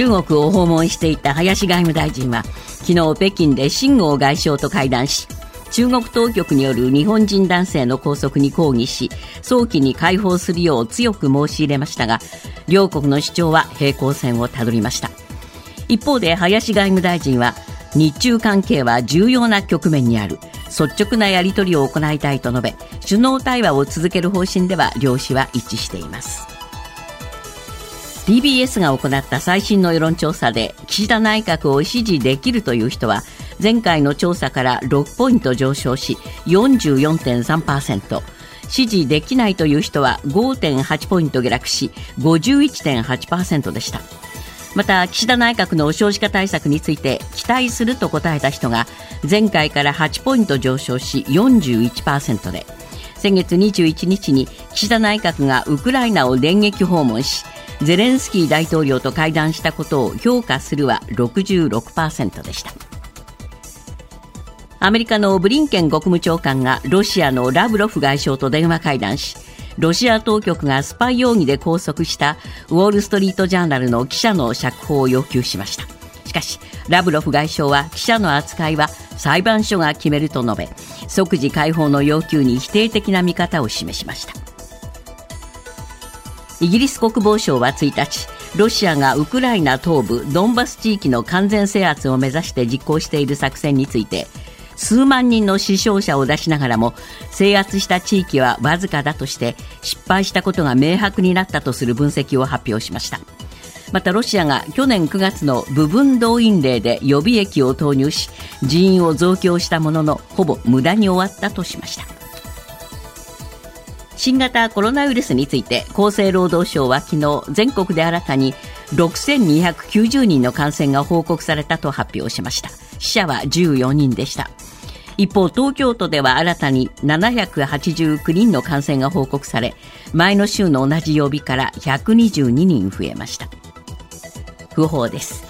中国を訪問していた林外務大臣は昨日北京で秦剛外相と会談し中国当局による日本人男性の拘束に抗議し早期に解放するよう強く申し入れましたが両国の主張は平行線をたどりました。一方で林外務大臣は日中関係は重要な局面にある。率直なやり取りを行いたいと述べ首脳対話を続ける方針では両氏は一致しています。TBS が行った最新の世論調査で岸田内閣を支持できるという人は前回の調査から6ポイント上昇し44.3%支持できないという人は5.8ポイント下落し51.8%でした。また岸田内閣の少子化対策について期待すると答えた人が前回から8ポイント上昇し41%で。先月21日に岸田内閣がウクライナを電撃訪問しゼレンスキー大統領と会談したことを評価するは66%でした。アメリカのブリンケン国務長官がロシアのラブロフ外相と電話会談しロシア当局がスパイ容疑で拘束したウォール・ストリート・ジャーナルの記者の釈放を要求しました。しかしラブロフ外相は記者の扱いは裁判所が決めると述べ即時解放の要求に否定的な見方を示しました。イギリス国防省は1日ロシアがウクライナ東部ドンバス地域の完全制圧を目指して実行している作戦について数万人の死傷者を出しながらも制圧した地域はわずかだとして失敗したことが明白になったとする分析を発表しました。またロシアが去年9月の部分動員令で予備役を投入し人員を増強したもののほぼ無駄に終わったとしました。新型コロナウイルスについて厚生労働省は昨日全国で新たに6290人の感染が報告されたと発表しました死者は14人でした一方、東京都では新たに789人の感染が報告され、前の週の同じ曜日から122人増えました。訃報です。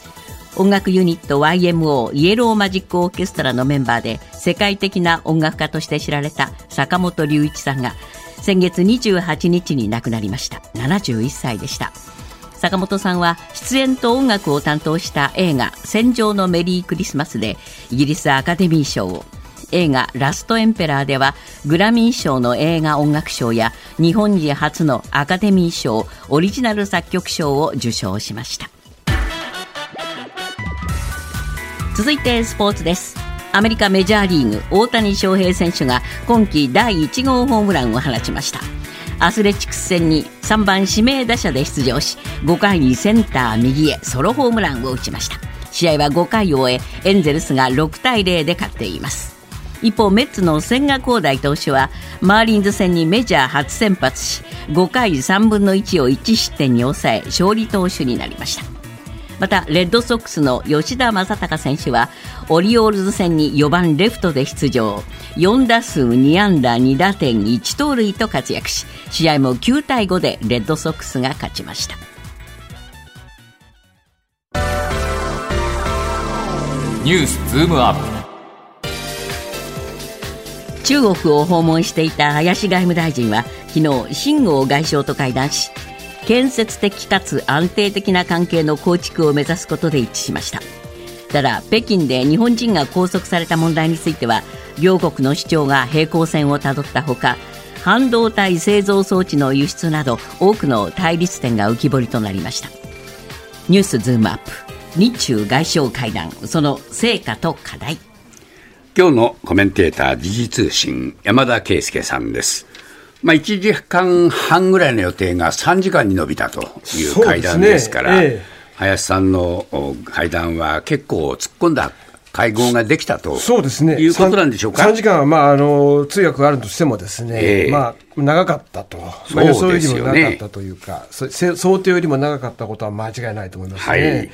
音楽ユニット YMO イエローマジックオーケストラのメンバーで世界的な音楽家として知られた坂本龍一さんが先月28日に亡くなりました。71歳でした。坂本さんは出演と音楽を担当した映画「戦場のメリークリスマス」でイギリスアカデミー賞を。映画「ラストエンペラー」ではグラミー賞の映画音楽賞や日本人初のアカデミー賞オリジナル作曲賞を受賞しました。続いてスポーツです。アメリカメジャーリーグ大谷翔平選手が今季第1号ホームランを放ちました。アスレチックス戦に3番指名打者で出場し5回にセンター右へソロホームランを打ちました。試合は5回を終えエンゼルスが6対0で勝っています。一方メッツの千賀滉大投手はマーリンズ戦にメジャー初先発し5回3分の1を1失点に抑え勝利投手になりました。またレッドソックスの吉田正尚選手はオリオールズ戦に4番レフトで出場。4打数2安打2打点1盗塁と活躍し試合も9対5でレッドソックスが勝ちました。ニュースズームアップ。中国を訪問していた林外務大臣は昨日秦剛外相と会談し建設的かつ安定的な関係の構築を目指すことで一致しました。ただ北京で日本人が拘束された問題については両国の主張が平行線をたどったほか半導体製造装置の輸出など多くの対立点が浮き彫りとなりました。ニュースズームアップ日中外相会談その成果と課題。今日のコメンテーター、時事通信、山田圭介さんです。まあ、1時間半ぐらいの予定が3時間に伸びたという会談ですから、ねええ、林さんの会談は結構突っ込んだ会合ができたとそうですね。いうことなんでしょうか？3, 3時間は、まあ、あの通訳があるとしてもですね、えー、まあ、長かったと、まあ、予想よりも長かったというか、ね、想定よりも長かったことは間違いないと思いますね。はい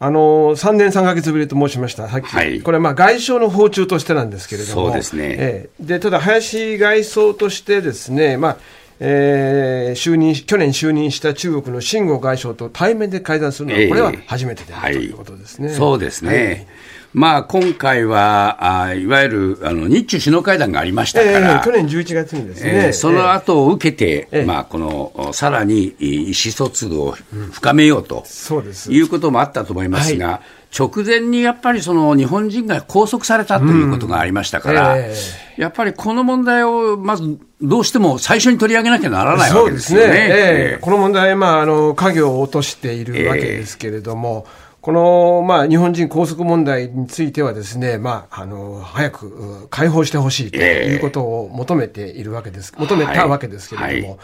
あの3年3か月ぶりと申しました、さっき、はい、これはまあ外相の訪中としてなんですけれども、そうですね、えー、でただ、林外相としてですね、まあえー、就任去年就任した中国の秦剛外相と対面で会談するのは、これは初めてである、ということですね。そうですね、まあ、今回はあいわゆるあの日中首脳会談がありましたから、えー、去年11月にですね、えー、その後を受けて、えー、まあ、このさらに意思疎通を深めようと、うん、いうこともあったと思いますが、はい。直前にやっぱりその日本人が拘束されたということがありましたから、うん。えー、やっぱりこの問題をまずどうしても最初に取り上げなきゃならないわけですよね。ねえ。ー、この問題、まあ、あの影を落としているわけですけれども、えーこの、まあ、日本人拘束問題についてはですね、まあ、あの、早く解放してほしいということを求めているわけです、求めたわけですけれども、はいはい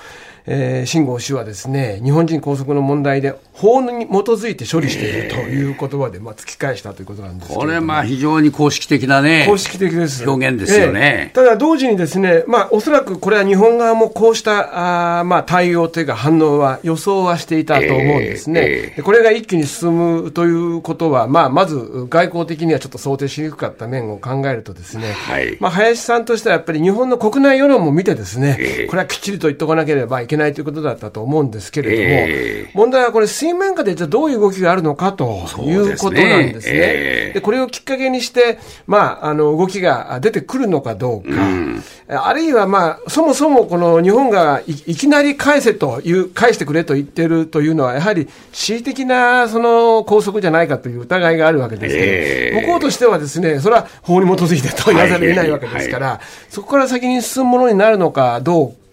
えー、秦剛氏はですね、日本人拘束の問題で法に基づいて処理しているという言葉で、まあ、突き返したということなんですこれ、まあ、非常に公式的なね、公式的です。表現ですよね。えー、ただ、同時にですね、まあ、おそらくこれは日本側もこうしたあ、まあ、対応というか反応は予想はしていたと思うんですね。えー、これが一気に進むということは、まあ、まず外交的にはちょっと想定しにくかった面を考えるとですね、はい、まあ、林さんとしてはやっぱり日本の国内世論も見てですね、これはきっちりと言っておかなければいけないということだったと思うんですけれども、えー、問題はこれ、水面下でじゃどういう動きがあるのかということなんですね。で、ねえ。ー、これをきっかけにして、まあ、あの動きが出てくるのかどうか、うん、あるいは、まあ、そもそもこの日本がいきなり返せという、返してくれと言ってるというのは、やはり恣意的なその拘束じゃないかという疑いがあるわけですけど、えー、向こうとしてはですね、それは法に基づいてと言わざるを得ないわけですから、そこから先に進むものになるのかどうか、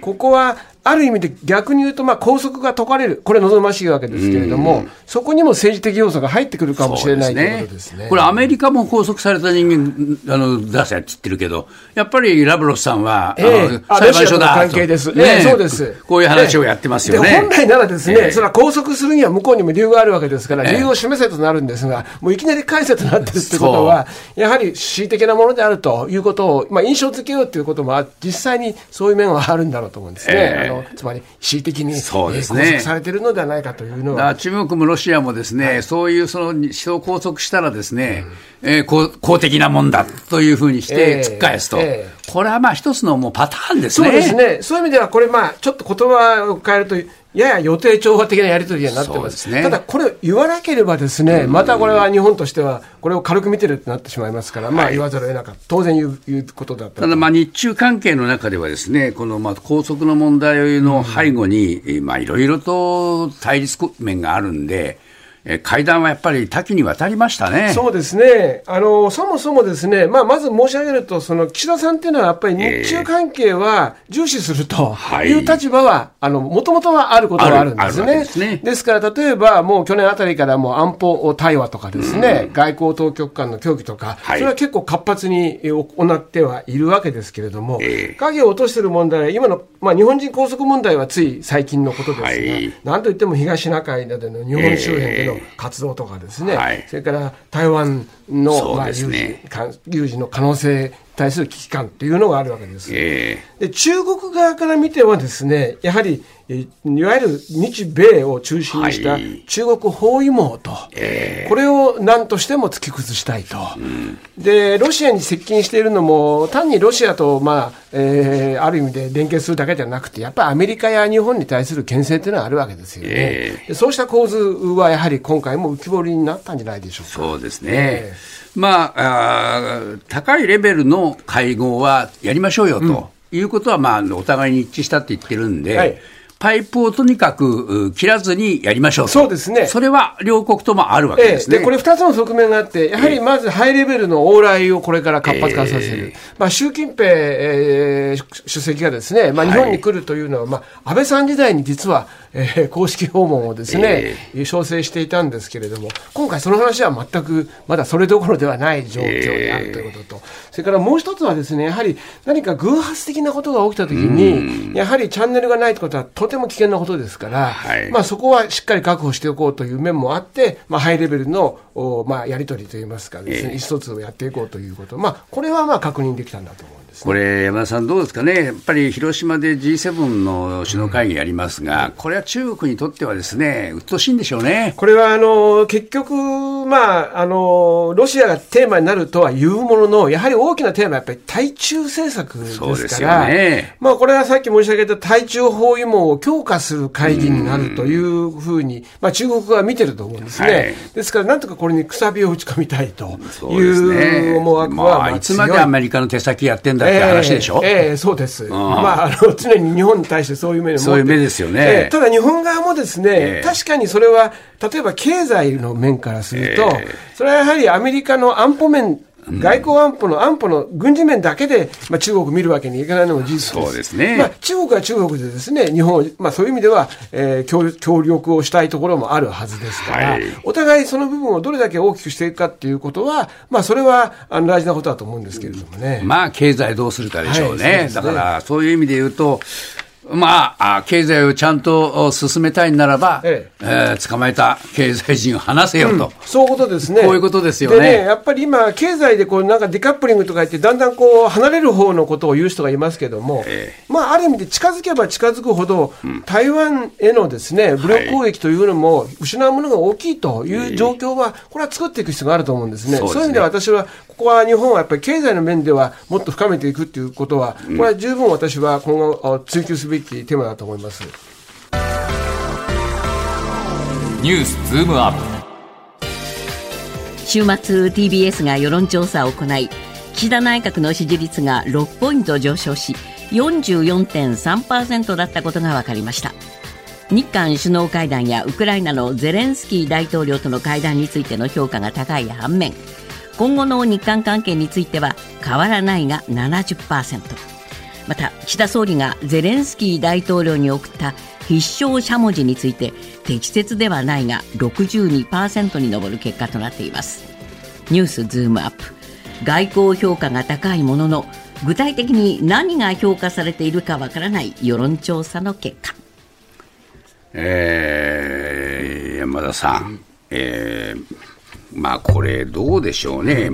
ここはある意味で逆に言うと、まあ、拘束が解かれる、これ望ましいわけですけれども、そこにも政治的要素が入ってくるかもしれない、ね、ということですね。これ、アメリカも拘束された人間、あの出せって言ってるけど、やっぱりラブロフさんは、えー、あ裁判所だ関係です、ね、え。ー、そうです。こういう話をやってますよね。本来ならですね、えー、それは拘束するには向こうにも理由があるわけですから、理由を示せとなるんですが、もういきなり返せとなってるってことは、やはり恣意的なものであるということを、まあ、印象付けようということも、実際にそういう面はあるんだろうと思うんですね。あのつまり恣意的にそうです、ね、拘束されているのではないかというのは。中国もロシアもですね、はい、そういうその人を拘束したらですね、うん、えー、公公的なもんだというふうにして突っ返すと。えーえ。ー、これはまあ一つのもうパターンですね。そうですね。そういう意味ではこれまあちょっと言葉を変えるとやや予定調和的なやり取りになってます。ね、ただ、これを言わなければですね、またこれは日本としては、これを軽く見てるってなってしまいますから、まあ言わざるを得なかった。当然言う言うことだった。ただ、まあ日中関係の中ではですね、このまあ高速の問題の背後に、まあいろいろと対立面があるんで、え会談はやっぱり多岐にわたりましたね。そうですね、あのそもそもですね、まあ、まず申し上げると、その岸田さんっていうのは、やっぱり日中関係は重視するとい。う立場は、もともとはあることはあるんですね。ですね。ですから、例えばもう去年あたりからもう安保対話とかですね、うん、外交当局間の協議とか、はい、それは結構活発に行ってはいるわけですけれども、えー、影を落としている問題は、今の、まあ、日本人拘束問題はつい最近のことですが、はい、なんといっても東シナ海などの日本周辺での、の活動とかですね、はい、それから台湾の、まあ、有事有事の可能性に対する危機感というのがあるわけです。えー、で中国側から見てはですね、やはりいわゆる日米を中心にした中国包囲網と、はいえ。ー、これを何としても突き崩したいと、うん、でロシアに接近しているのも、単にロシアと、まあえー、ある意味で連携するだけじゃなくて、やっぱりアメリカや日本に対する牽制というのはあるわけですよね、えー、そうした構図はやはり今回も浮き彫りになったんじゃないでしょうか。そうですね、えー、まああ、高いレベルの会合はやりましょうよと。いうことは、まあ、お互いに一致したって言ってるんで、はいパイプをとにかく切らずにやりましょうそうですね。それは両国ともあるわけですね。ええ、で、これ二つの側面があって、やはりまずハイレベルの往来をこれから活発化させる。えまあ、習近平、えー、主席がですね、まあ、日本に来るというのは、まあ、安倍さん時代に実は、えー、公式訪問をですね、えー、招請していたんですけれども、今回その話は全くまだそれどころではない状況であるということと、それからもう一つはですね、やはり何か偶発的なことが起きたときに、やはりチャンネルがないということはとても危険なことですから、はい、まあそこはしっかり確保しておこうという面もあって、まあハイレベルのおまあやり取りといいますかですね、意思疎通をやっていこうということ、まあこれはまあ確認できたんだと思う。んです。これ、山田さん、どうですかね、やっぱり広島で G7 の首脳会議やりますが、うん、これは中国にとってはですね、鬱陶しいんでしょうね。これはあの結局、まああの、ロシアがテーマになるとはいうものの、やはり大きなテーマはやっぱり対中政策ですから、ね、まあ、これはさっき申し上げた対中包囲網を強化する会議になるというふうに、まあ、中国は見てると思うんですね、はい、ですから、なんとかこれにくさびを打ち込みたいという思惑は、まあ、いつまでアメリカの手先やってんだって話でしょ、えー、えー、そうです、まあ、あの常に日本に対してそういう目でそういう目ですよね、えー、ただ日本側もですね、えー、確かにそれは、例えば経済の面からすると、それはやはりアメリカの安保面外交安保の安保の軍事面だけで、まあ、中国を見るわけにいかないのも事実です。そうですね。まあ、中国は中国でですね、日本、まあ、そういう意味では、えー、協協力をしたいところもあるはずですから、はい、お互いその部分をどれだけ大きくしていくかっていうことは、まあ、それはあの大事なことだと思うんですけれどもね。まあ、経済どうするかでしょうね。はい、うねだから、そういう意味で言うと、まあ、経済をちゃんと進めたいならば、ええ。えー、捕まえた経済人を話せよと、うん、そういうことですね。こういうことですよね。ねやっぱり今、経済でこうなんかデカップリングとか言って、だんだんこう離れる方のことを言う人がいますけども、ええ、まあ、ある意味で近づけば近づくほど、うん、台湾へのですね武力攻撃というのも、失うものが大きいという状況は、これは作っていく必要があると思うんですね。そう、ね、いう意味で私は、ここは日本はやっぱり経済の面ではもっと深めていくということは、これは十分私は今後、追求すべきテーマだと思います。ニュースズームアップ。週末 TBS が世論調査を行い岸田内閣の支持率が6ポイント上昇し44.3%だったことが分かりました。日韓首脳会談やウクライナのゼレンスキー大統領との会談についての評価が高い反面今後の日韓関係については変わらないが70%。また岸田総理がゼレンスキー大統領に送った必勝しゃもじについて適切ではないが62%に上る結果となっています。ニュースズームアップ。外交評価が高いものの具体的に何が評価されているかわからない世論調査の結果。えー、山田さん、えー、まあこれどうでしょうね。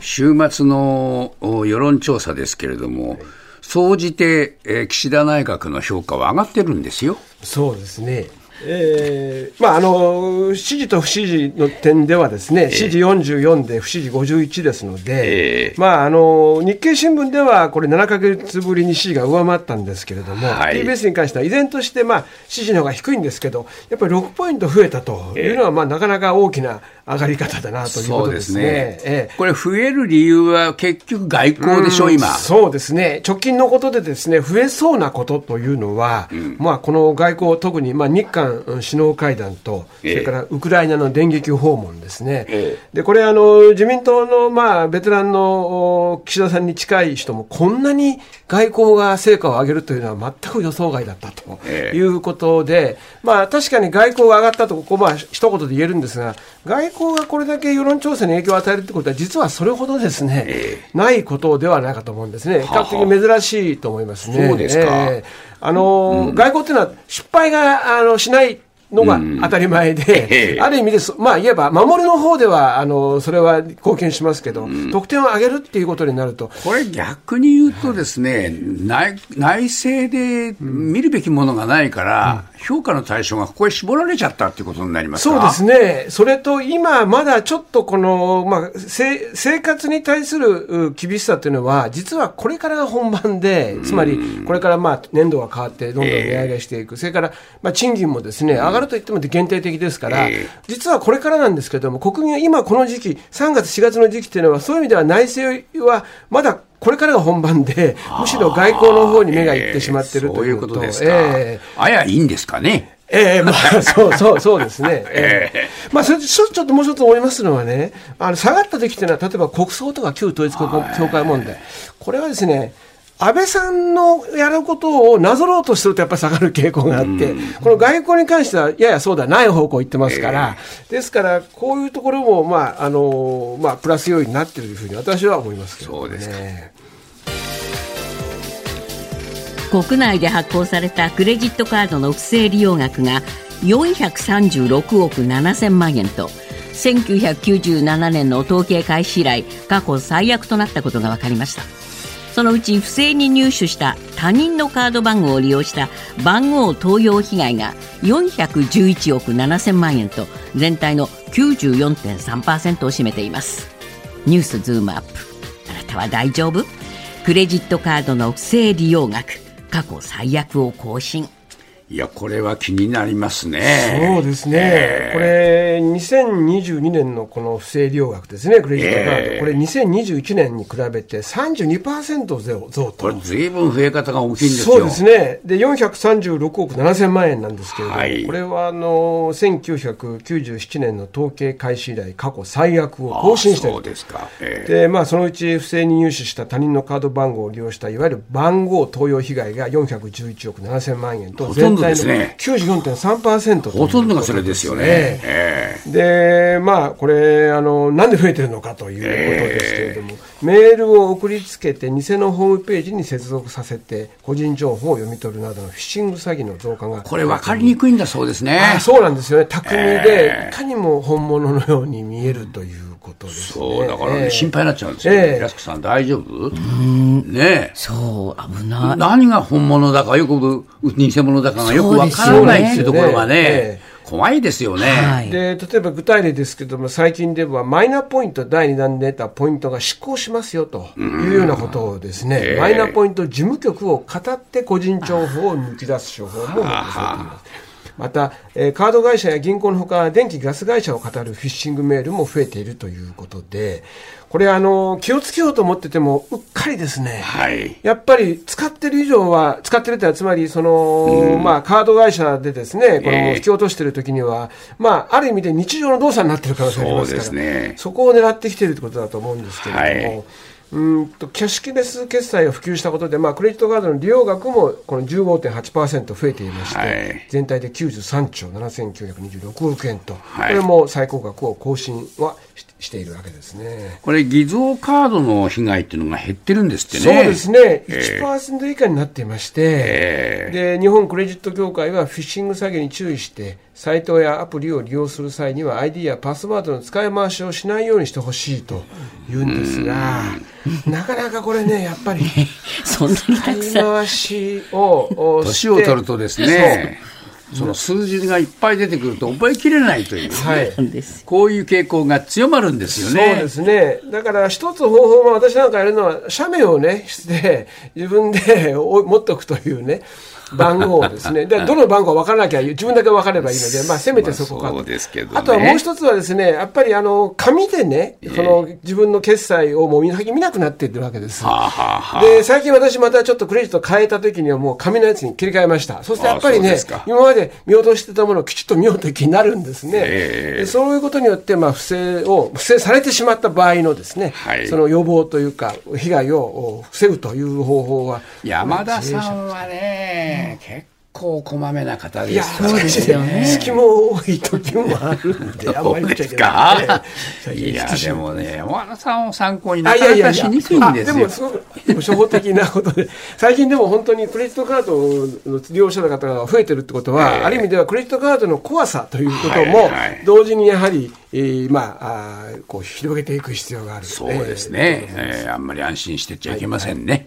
週末の世論調査ですけれども、総じて、えー、岸田内閣の評価は上がってるんですよ。そうですね。えーまあ、あの支持と不支持の点ではですね、支持44で不支持51ですので、えー、まあ、あの日経新聞ではこれ7か月ぶりに支持が上回ったんですけれども、はい、TBS に関しては依然として、まあ、支持の方が低いんですけどやっぱり6ポイント増えたというのは、まあ、なかなか大きな上がり方だなということですね。すね。えこれ、増える理由は結局、外交でしょ、う今。そうですね、直近のことでですね増えそうなことというのは、うん、まあ、この外交、特に、まあ、日韓首脳会談と、それからウクライナの電撃訪問ですね、えでこれあの、自民党の、まあ、ベテランの岸田さんに近い人も、こんなに外交が成果を上げるというのは全く予想外だったということで、まあ、確かに外交が上がったと、ここ、まあ一言で言えるんですが、外交がこれだけ世論調査に影響を与えるということは、実はそれほどですね、えー、ないことではないかと思うんですね、比較的珍しいと思いますね。そうですか、えー、あの、うん、外交っていうのは、失敗があのしないのが当たり前で、ある意味です、まあ、いえば、守りの方では、あの、それは貢献しますけど、得点を上げるっていうことになると。これ逆に言うとですね、内内政で見るべきものがないから、評価の対象がここへ絞られちゃったっていうことになりますそうですね。それと今、まだちょっとこの、まあ、生活に対する厳しさというのは、実はこれからが本番で、つまり、これからまあ、年度が変わって、どんどん値上げしていく。それから、まあ、賃金もですね、上がるといっても限定的ですから、えー、実はこれからなんですけれども、国民は今この時期、3月、4月の時期というのは、そういう意味では内政はまだこれからが本番で、むしろ外交の方に目がいってしまってるということですか。えー、あやいいんですかね。ええー、まあ、そうそう、そうですね。ええー、まあ、それちょっともう一つ思いますのはね、あの、下がった時っていうのは、例えば国葬とか旧統一教会問題。これはですね、安倍さんのやることをなぞろうとするとやっぱり下がる傾向があって、この外交に関してはややそうだ、ない方向行ってますから、ですから、こういうところも、まあ、あの、まあ、プラス要因になっているというふうに私は思いますけど、ね、そうですね。国内で発行されたクレジットカードの不正利用額が436億7000万円と1997年の統計開始以来過去最悪となったことが分かりましたそのうち不正に入手した他人のカード番号を利用した番号盗用被害が411億7000万円と全体の94.3%を占めています。ニュースズームアップ。あなたは大丈夫？クレジットカードの不正利用額過去最悪を更新。いや、これは気になりますね。そうですね。えー、これ、2022年のこの不正利用額ですね、クレジットカード。えー、これ、2021年に比べて32%増と。これ、ずいぶん増え方が大きいんですよそうですね。で、436億7000万円なんですけれども、はい、これは、あの、1997年の統計開始以来、過去最悪を更新している。そうですか。えー、で、まあ、そのうち不正に入手した他人のカード番号を利用した、いわゆる番号盗用被害が411億7000万円と、全体の94.3%ほとんどがそれですよね。えー、で、まあ、これあの、なんで増えてるのかということですけれども、えー、メールを送りつけて、偽のホームページに接続させて、個人情報を読み取るなどのフィッシング詐欺の増加が。これ、分かりにくいんだそうですね。そうなんですよね。巧みで、いかにも本物のように見えるという。ことです、ね、そうだからね、えー、心配になっちゃうんですよ、ね、え。ー、スクさん大丈夫？ねそう危ない。何が本物だかよく偽物だかがよくわからないっていうところがね、えー怖いですよね、はい、で例えば具体例ですけども最近ではマイナポイント第2弾で出たポイントが失効しますよというようなことをですね、えー、マイナポイント事務局を語って個人情報を抜き出す手法も出ています。また、えー、カード会社や銀行のほか電気・ガス会社を語るフィッシングメールも増えているということで、これあの、気をつけようと思ってても、うっかりですね、はい、やっぱり使ってる以上は、使ってるってのは、つまりその、まあ、カード会社でですね、この引き落としてる時には、えー、まあ、ある意味で日常の動作になってる可能性がありますから、そ,、ね、そこを狙ってきてるってことだと思うんですけれども。はいうんとキャッシュレス決済を普及したことで、まあ、クレジットカードの利用額もこの15.8%増えていまして、はい、全体で93兆7926億円と、はい、これも最高額を更新はしているわけですね。これ、偽造カードの被害っていうのが減ってるんですってね。そうですね、1%以下になっていまして、えー、で日本クレジット協会はフィッシング詐欺に注意して、サイトやアプリを利用する際には ID やパスワードの使い回しをしないようにしてほしいと言うんですが、なかなかこれね、やっぱり、そんなにたくさん。回しを年を取るとですね、その数字がいっぱい出てくると覚えきれないという、はい、こういう傾向が強まるんですよね。そうですね。だから一つ方法は私なんかやるのは、写メをね、して、自分で持っておくというね。番号をですね、でどの番号分からなきゃ自分だけ分かればいいので、まあ、せめてそこか、まあね、あとはもう一つはですね、やっぱりあの紙でね、その自分の決済をもう最近見なくなっているわけです。で、最近私またちょっとクレジット変えた時にはもう紙のやつに切り替えました。そしてやっぱりね、今まで見落としてたものをきちっと見ようと気になるんですね。でそういうことによって、まあ、不正を、不正されてしまった場合のですね、はい、その予防というか、被害を防ぐという方法は。山田さんはね、うん、結構こまめな方です。いや、そうですよね。隙も多い時もあるんで、あんまりいや、でもね、山田さんを参考になかなかしにくいんですよ。でも、初歩的なことで、最近でも本当にクレジットカードの利用者の方が増えてるってことは、ある意味ではクレジットカードの怖さということも、同時にやはり、えー、まああこう広げていく必要がある。そうですね、えー、あんまり安心してちゃいけませんね。はい